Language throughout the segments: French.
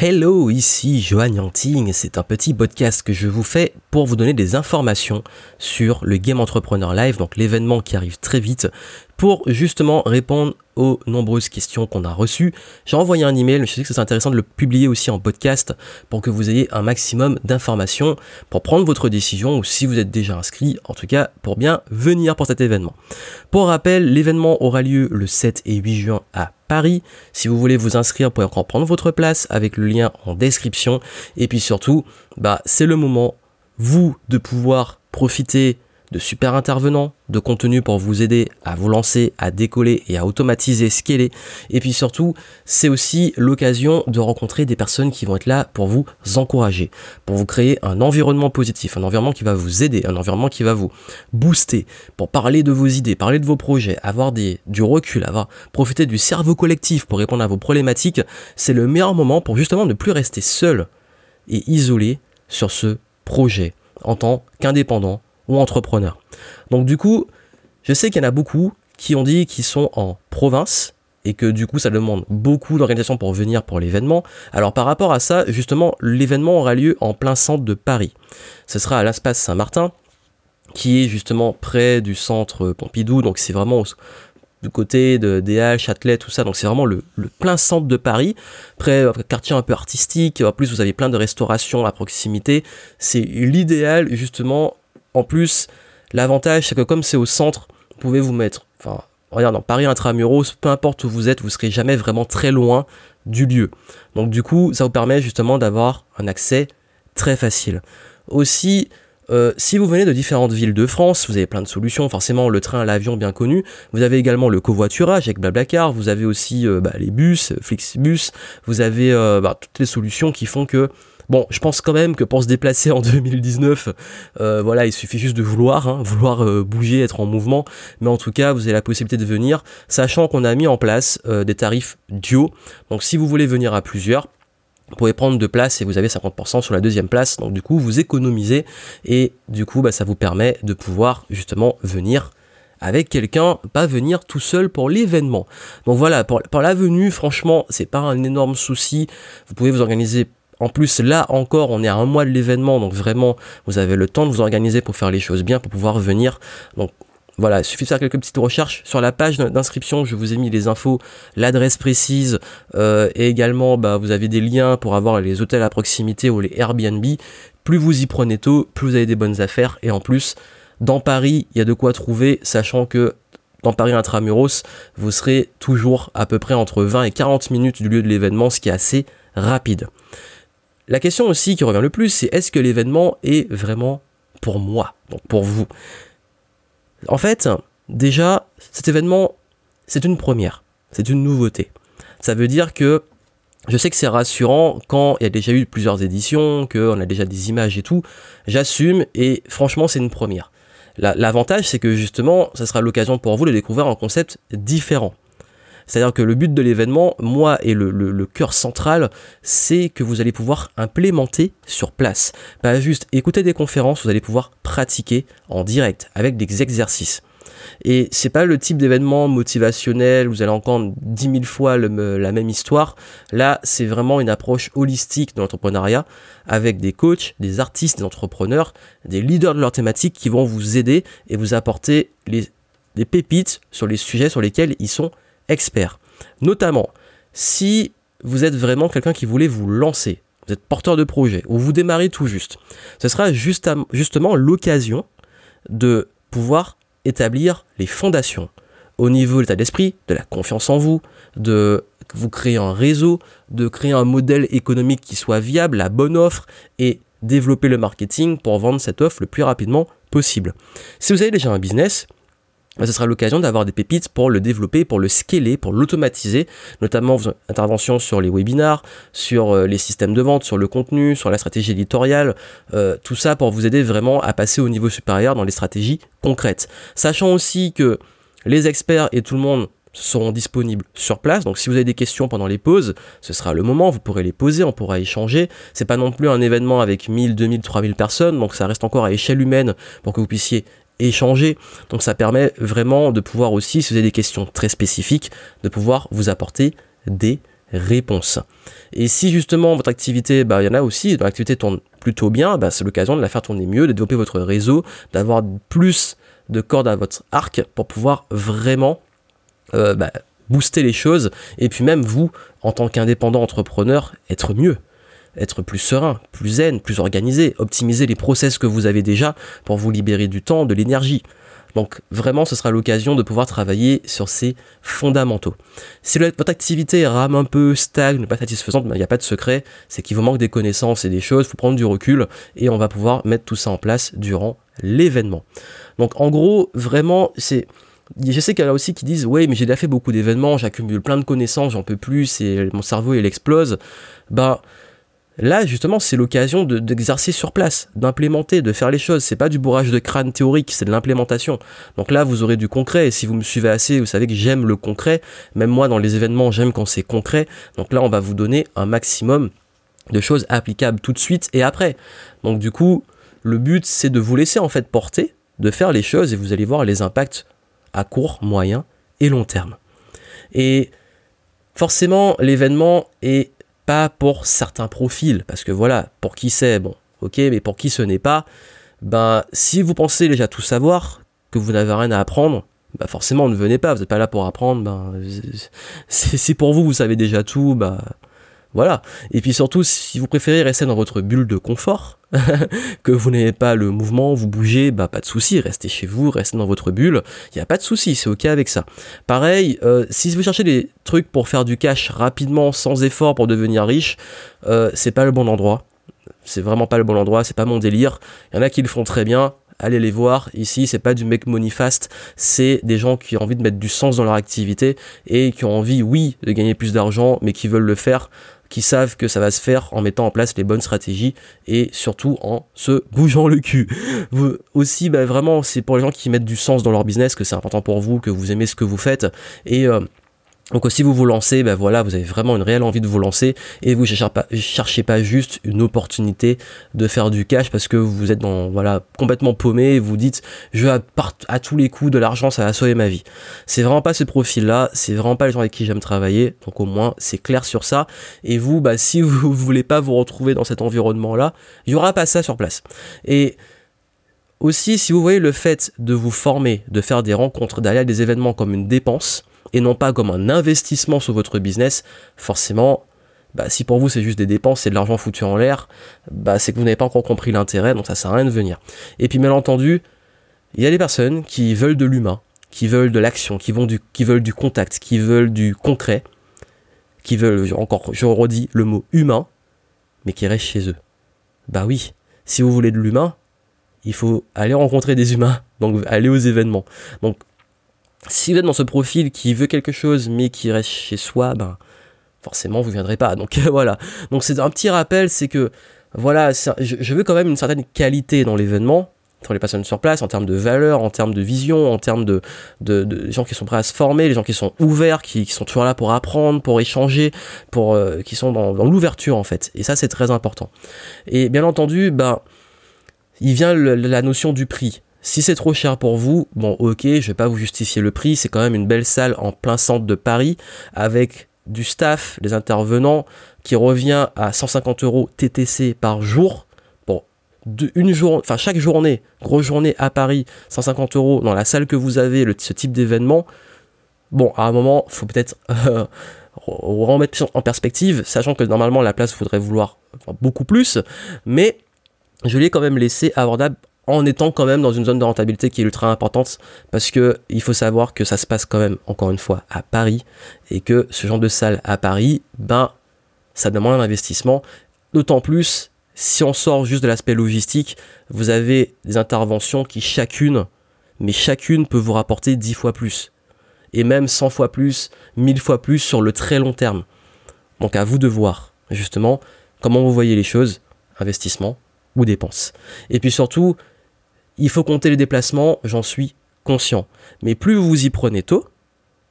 Hello, ici Johan Yanting, c'est un petit podcast que je vous fais pour vous donner des informations sur le Game Entrepreneur Live, donc l'événement qui arrive très vite, pour justement répondre aux nombreuses questions qu'on a reçues. J'ai envoyé un email, je sais que c'est intéressant de le publier aussi en podcast pour que vous ayez un maximum d'informations pour prendre votre décision ou si vous êtes déjà inscrit, en tout cas pour bien venir pour cet événement. Pour rappel, l'événement aura lieu le 7 et 8 juin à Paris. Si vous voulez vous inscrire, vous pouvez encore prendre votre place avec le lien en description. Et puis surtout, bah, c'est le moment, vous, de pouvoir profiter de super intervenants, de contenu pour vous aider à vous lancer, à décoller et à automatiser, scaler. Et puis surtout, c'est aussi l'occasion de rencontrer des personnes qui vont être là pour vous encourager, pour vous créer un environnement positif, un environnement qui va vous aider, un environnement qui va vous booster, pour parler de vos idées, parler de vos projets, avoir du recul, avoir profiter du cerveau collectif pour répondre à vos problématiques. C'est le meilleur moment pour justement ne plus rester seul et isolé sur ce projet en tant qu'indépendant ou entrepreneurs. Donc du coup, je sais qu'il y en a beaucoup qui ont dit qu'ils sont en province et que du coup ça demande beaucoup d'organisation pour venir pour l'événement. Alors par rapport à ça, justement, l'événement aura lieu en plein centre de Paris. Ce sera à l'espace Saint-Martin, qui est justement près du centre Pompidou, donc c'est vraiment du côté de DH, Châtelet, tout ça. Donc c'est vraiment le, plein centre de Paris, près un quartier un peu artistique. En plus, vous avez plein de restaurations à proximité. C'est l'idéal justement en plus, l'avantage, c'est que comme c'est au centre, vous pouvez vous mettre, enfin, regarde, dans Paris intramuros, peu importe où vous êtes, vous serez jamais vraiment très loin du lieu. Donc du coup, ça vous permet justement d'avoir un accès très facile. Aussi, euh, si vous venez de différentes villes de France, vous avez plein de solutions. Forcément, le train, l'avion, bien connu. Vous avez également le covoiturage avec Blablacar. Vous avez aussi euh, bah, les bus, Flixbus. Vous avez euh, bah, toutes les solutions qui font que Bon, je pense quand même que pour se déplacer en 2019, euh, voilà, il suffit juste de vouloir, hein, vouloir euh, bouger, être en mouvement. Mais en tout cas, vous avez la possibilité de venir, sachant qu'on a mis en place euh, des tarifs duo. Donc, si vous voulez venir à plusieurs, vous pouvez prendre deux places et vous avez 50% sur la deuxième place. Donc du coup, vous économisez et du coup, bah, ça vous permet de pouvoir justement venir avec quelqu'un, pas venir tout seul pour l'événement. Donc voilà, pour, pour la venue, franchement, c'est pas un énorme souci. Vous pouvez vous organiser en plus, là encore, on est à un mois de l'événement, donc vraiment, vous avez le temps de vous organiser pour faire les choses bien, pour pouvoir venir. Donc voilà, il suffit de faire quelques petites recherches. Sur la page d'inscription, je vous ai mis les infos, l'adresse précise, euh, et également, bah, vous avez des liens pour avoir les hôtels à proximité ou les Airbnb. Plus vous y prenez tôt, plus vous avez des bonnes affaires. Et en plus, dans Paris, il y a de quoi trouver, sachant que dans Paris Intramuros, vous serez toujours à peu près entre 20 et 40 minutes du lieu de l'événement, ce qui est assez rapide. La question aussi qui revient le plus, c'est est-ce que l'événement est vraiment pour moi, donc pour vous? En fait, déjà, cet événement, c'est une première, c'est une nouveauté. Ça veut dire que je sais que c'est rassurant quand il y a déjà eu plusieurs éditions, qu'on a déjà des images et tout. J'assume et franchement, c'est une première. L'avantage, c'est que justement, ça sera l'occasion pour vous de découvrir un concept différent. C'est-à-dire que le but de l'événement, moi, et le, cœur central, c'est que vous allez pouvoir implémenter sur place. Pas juste écouter des conférences, vous allez pouvoir pratiquer en direct avec des exercices. Et c'est pas le type d'événement motivationnel, vous allez entendre dix mille fois la même histoire. Là, c'est vraiment une approche holistique de l'entrepreneuriat avec des coachs, des artistes, des entrepreneurs, des leaders de leur thématique qui vont vous aider et vous apporter des pépites sur les sujets sur lesquels ils sont expert. Notamment, si vous êtes vraiment quelqu'un qui voulait vous lancer, vous êtes porteur de projet, ou vous démarrez tout juste, ce sera justement l'occasion de pouvoir établir les fondations au niveau de l'état d'esprit, de la confiance en vous, de vous créer un réseau, de créer un modèle économique qui soit viable, la bonne offre, et développer le marketing pour vendre cette offre le plus rapidement possible. Si vous avez déjà un business, ce sera l'occasion d'avoir des pépites pour le développer, pour le scaler, pour l'automatiser, notamment vos interventions sur les webinars, sur euh, les systèmes de vente, sur le contenu, sur la stratégie éditoriale, euh, tout ça pour vous aider vraiment à passer au niveau supérieur dans les stratégies concrètes. Sachant aussi que les experts et tout le monde seront disponibles sur place. Donc si vous avez des questions pendant les pauses, ce sera le moment, vous pourrez les poser, on pourra échanger. C'est pas non plus un événement avec 1000, 2000, 3000 personnes, donc ça reste encore à échelle humaine pour que vous puissiez échanger. Donc ça permet vraiment de pouvoir aussi, si vous avez des questions très spécifiques, de pouvoir vous apporter des réponse. Et si justement votre activité, bah, il y en a aussi, l'activité tourne plutôt bien, bah, c'est l'occasion de la faire tourner mieux, de développer votre réseau, d'avoir plus de cordes à votre arc pour pouvoir vraiment euh, bah, booster les choses et puis même vous, en tant qu'indépendant entrepreneur, être mieux être plus serein, plus zen, plus organisé, optimiser les process que vous avez déjà pour vous libérer du temps, de l'énergie. Donc vraiment, ce sera l'occasion de pouvoir travailler sur ces fondamentaux. Si votre activité rame un peu, stagne, pas satisfaisante, ben, il n'y a pas de secret, c'est qu'il vous manque des connaissances et des choses, il faut prendre du recul et on va pouvoir mettre tout ça en place durant l'événement. Donc en gros, vraiment, c'est... Je sais qu'il y en a aussi qui disent ouais mais j'ai déjà fait beaucoup d'événements, j'accumule plein de connaissances, j'en peux plus et mon cerveau il explose. Bah Là, justement, c'est l'occasion d'exercer sur place, d'implémenter, de faire les choses. C'est pas du bourrage de crâne théorique, c'est de l'implémentation. Donc là, vous aurez du concret. Et si vous me suivez assez, vous savez que j'aime le concret. Même moi, dans les événements, j'aime quand c'est concret. Donc là, on va vous donner un maximum de choses applicables tout de suite et après. Donc du coup, le but, c'est de vous laisser en fait porter, de faire les choses et vous allez voir les impacts à court, moyen et long terme. Et forcément, l'événement est pas pour certains profils, parce que voilà, pour qui c'est, bon, ok, mais pour qui ce n'est pas, ben, si vous pensez déjà tout savoir, que vous n'avez rien à apprendre, bah forcément ne venez pas, vous n'êtes pas là pour apprendre, ben, c'est pour vous, vous savez déjà tout, bah voilà. Et puis surtout, si vous préférez rester dans votre bulle de confort, que vous n'avez pas le mouvement, vous bougez, bah pas de souci, restez chez vous, restez dans votre bulle, il n'y a pas de souci, c'est ok avec ça. Pareil, euh, si vous cherchez des trucs pour faire du cash rapidement, sans effort pour devenir riche, euh, c'est pas le bon endroit. C'est vraiment pas le bon endroit, c'est pas mon délire. Il y en a qui le font très bien, allez les voir. Ici, c'est pas du make money fast, c'est des gens qui ont envie de mettre du sens dans leur activité et qui ont envie, oui, de gagner plus d'argent, mais qui veulent le faire qui savent que ça va se faire en mettant en place les bonnes stratégies et surtout en se bougeant le cul. Vous, aussi, bah, vraiment, c'est pour les gens qui mettent du sens dans leur business que c'est important pour vous, que vous aimez ce que vous faites et euh, donc si vous vous lancez, ben voilà, vous avez vraiment une réelle envie de vous lancer et vous cherchez pas, cherchez pas juste une opportunité de faire du cash parce que vous êtes dans voilà complètement paumé et vous dites je veux à, tous les coups de l'argent ça va sauver ma vie. C'est vraiment pas ce profil là, c'est vraiment pas les gens avec qui j'aime travailler. Donc au moins c'est clair sur ça. Et vous, bah si vous voulez pas vous retrouver dans cet environnement là, il y aura pas ça sur place. Et aussi, si vous voyez le fait de vous former, de faire des rencontres, d'aller des événements comme une dépense, et non pas comme un investissement sur votre business, forcément, bah, si pour vous c'est juste des dépenses, c'est de l'argent foutu en l'air, bah, c'est que vous n'avez pas encore compris l'intérêt, donc ça sert à rien de venir. Et puis bien entendu, il y a des personnes qui veulent de l'humain, qui veulent de l'action, qui, qui veulent du contact, qui veulent du concret, qui veulent, encore, je redis le mot humain, mais qui restent chez eux. Bah oui, si vous voulez de l'humain, il faut aller rencontrer des humains, donc aller aux événements. Donc si vous êtes dans ce profil qui veut quelque chose mais qui reste chez soi, ben forcément vous viendrez pas. Donc voilà. Donc c'est un petit rappel, c'est que voilà, je, veux quand même une certaine qualité dans l'événement, pour les personnes sur place, en termes de valeur, en termes de vision, en termes de, de, gens qui sont prêts à se former, les gens qui sont ouverts, qui, sont toujours là pour apprendre, pour échanger, pour euh, qui sont dans, l'ouverture en fait. Et ça c'est très important. Et bien entendu, ben il vient la notion du prix. Si c'est trop cher pour vous, bon ok, je vais pas vous justifier le prix, c'est quand même une belle salle en plein centre de Paris avec du staff, des intervenants qui revient à 150 euros TTC par jour. Bon, une journée, enfin chaque journée, grosse journée à Paris, 150 euros dans la salle que vous avez, ce type d'événement. Bon, à un moment, faut peut-être remettre en perspective, sachant que normalement la place faudrait vouloir beaucoup plus, mais je l'ai quand même laissé abordable en étant quand même dans une zone de rentabilité qui est ultra importante parce que il faut savoir que ça se passe quand même encore une fois à Paris et que ce genre de salle à Paris, ben ça demande un investissement. D'autant plus si on sort juste de l'aspect logistique, vous avez des interventions qui chacune, mais chacune peut vous rapporter 10 fois plus. Et même 100 fois plus, 1000 fois plus sur le très long terme. Donc à vous de voir, justement, comment vous voyez les choses, investissement ou dépenses. Et puis surtout, il faut compter les déplacements, j'en suis conscient. Mais plus vous vous y prenez tôt,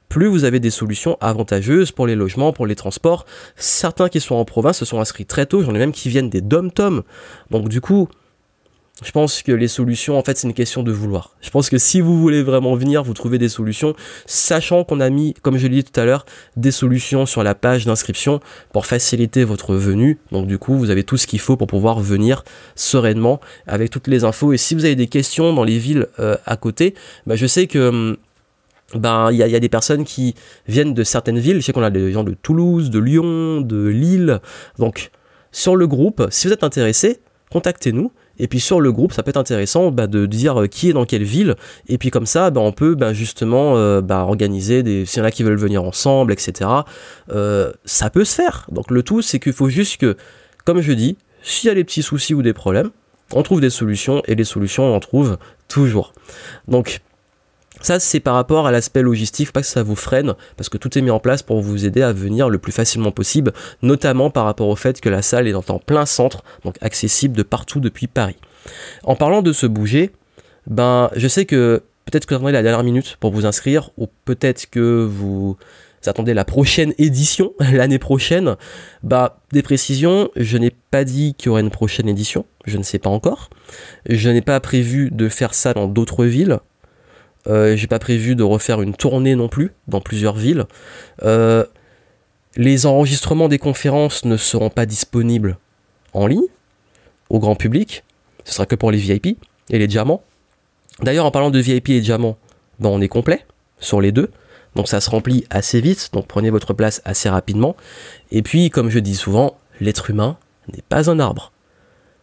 plus vous avez des solutions avantageuses pour les logements, pour les transports. Certains qui sont en province se sont inscrits très tôt, j'en ai même qui viennent des dom-tom. Donc du coup, je pense que les solutions, en fait, c'est une question de vouloir. Je pense que si vous voulez vraiment venir, vous trouvez des solutions, sachant qu'on a mis, comme je l'ai dit tout à l'heure, des solutions sur la page d'inscription pour faciliter votre venue. Donc du coup, vous avez tout ce qu'il faut pour pouvoir venir sereinement avec toutes les infos. Et si vous avez des questions dans les villes euh, à côté, bah, je sais que hum, ben il y, y a, des personnes qui viennent de certaines villes. Je sais qu'on a des gens de Toulouse, de Lyon, de Lille. Donc sur le groupe, si vous êtes intéressé, contactez-nous et puis sur le groupe, ça peut être intéressant bah, de dire euh, qui est dans quelle ville. Et puis comme ça, bah, on peut bah, justement euh, organiser des. S'il y en a qui veulent venir ensemble, etc. Euh, ça peut se faire. Donc le tout, c'est qu'il faut juste que, comme je dis, s'il y a des petits soucis ou des problèmes, on trouve des solutions et les solutions on en trouve toujours. Donc ça, c'est par rapport à l'aspect logistique, pas que ça vous freine, parce que tout est mis en place pour vous aider à venir le plus facilement possible, notamment par rapport au fait que la salle est en plein centre, donc accessible de partout depuis Paris. En parlant de se bouger, ben, je sais que peut-être que vous attendez la dernière minute pour vous inscrire, ou peut-être que vous attendez la prochaine édition, l'année prochaine. Bah, des précisions, je n'ai pas dit qu'il y aurait une prochaine édition, je ne sais pas encore. Je n'ai pas prévu de faire ça dans d'autres villes, j'ai pas prévu de refaire une tournée non plus dans plusieurs villes. Euh, les enregistrements des conférences ne seront pas disponibles en ligne au grand public. Ce sera que pour les VIP et les diamants. D'ailleurs, en parlant de VIP et diamants, ben on est complet sur les deux. Donc ça se remplit assez vite, donc prenez votre place assez rapidement. Et puis, comme je dis souvent, l'être humain n'est pas un arbre.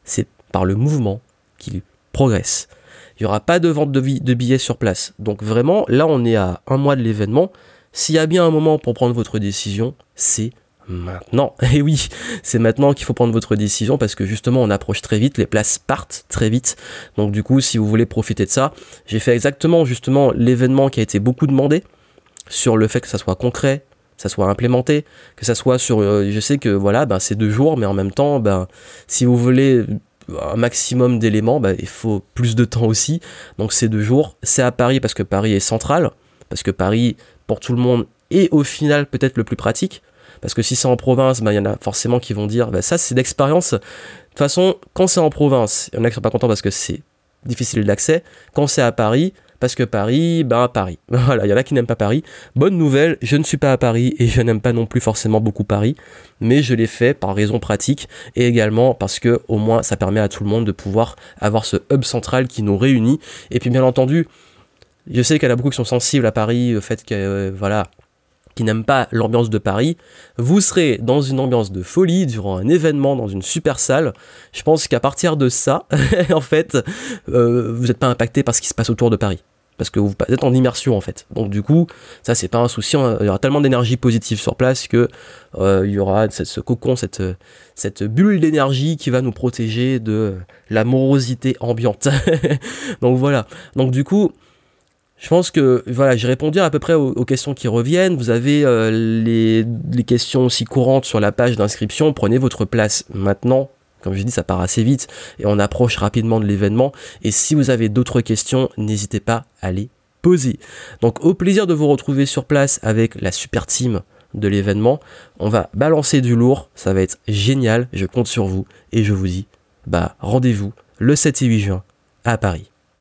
C'est par le mouvement qu'il progresse. Il n'y aura pas de vente de, billets sur place. Donc vraiment, là, on est à un mois de l'événement. S'il y a bien un moment pour prendre votre décision, c'est maintenant. Et oui, c'est maintenant qu'il faut prendre votre décision parce que justement on approche très vite, les places partent très vite. Donc du coup, si vous voulez profiter de ça, j'ai fait exactement justement l'événement qui a été beaucoup demandé sur le fait que ça soit concret, ça soit implémenté, que ça soit sur euh, je sais que voilà, ben c'est deux jours mais en même temps ben si vous voulez un maximum d'éléments, bah, il faut plus de temps aussi. Donc c'est deux jours. C'est à Paris parce que Paris est central, parce que Paris, pour tout le monde, est au final peut-être le plus pratique. Parce que si c'est en province, bah, il y en a forcément qui vont dire, bah, ça c'est d'expérience. De toute façon, quand c'est en province, il y en a qui sont pas contents parce que c'est difficile d'accès. Quand c'est à Paris, parce que Paris, ben Paris. Voilà, il y en a qui n'aiment pas Paris. Bonne nouvelle, je ne suis pas à Paris et je n'aime pas non plus forcément beaucoup Paris, mais je l'ai fait par raison pratique et également parce que au moins ça permet à tout le monde de pouvoir avoir ce hub central qui nous réunit. Et puis bien entendu, je sais qu'il y en a beaucoup qui sont sensibles à Paris, au fait que euh, voilà, qui n'aiment pas l'ambiance de Paris, vous serez dans une ambiance de folie durant un événement dans une super salle. Je pense qu'à partir de ça, en fait, euh, vous n'êtes pas impacté par ce qui se passe autour de Paris parce que vous êtes en immersion en fait. Donc du coup, ça c'est pas un souci, il y aura tellement d'énergie positive sur place que euh, il y aura ce cocon, cette, cette bulle d'énergie qui va nous protéger de la morosité ambiante. Donc voilà. Donc du coup, je pense que voilà, j'ai répondu à peu près aux, questions qui reviennent. Vous avez euh, les, questions aussi courantes sur la page d'inscription. Prenez votre place maintenant comme je dis, ça part assez vite et on approche rapidement de l'événement. Et si vous avez d'autres questions, n'hésitez pas à les poser. Donc au plaisir de vous retrouver sur place avec la super team de l'événement. On va balancer du lourd, ça va être génial, je compte sur vous et je vous dis bah rendez-vous le 7 et 8 juin à Paris.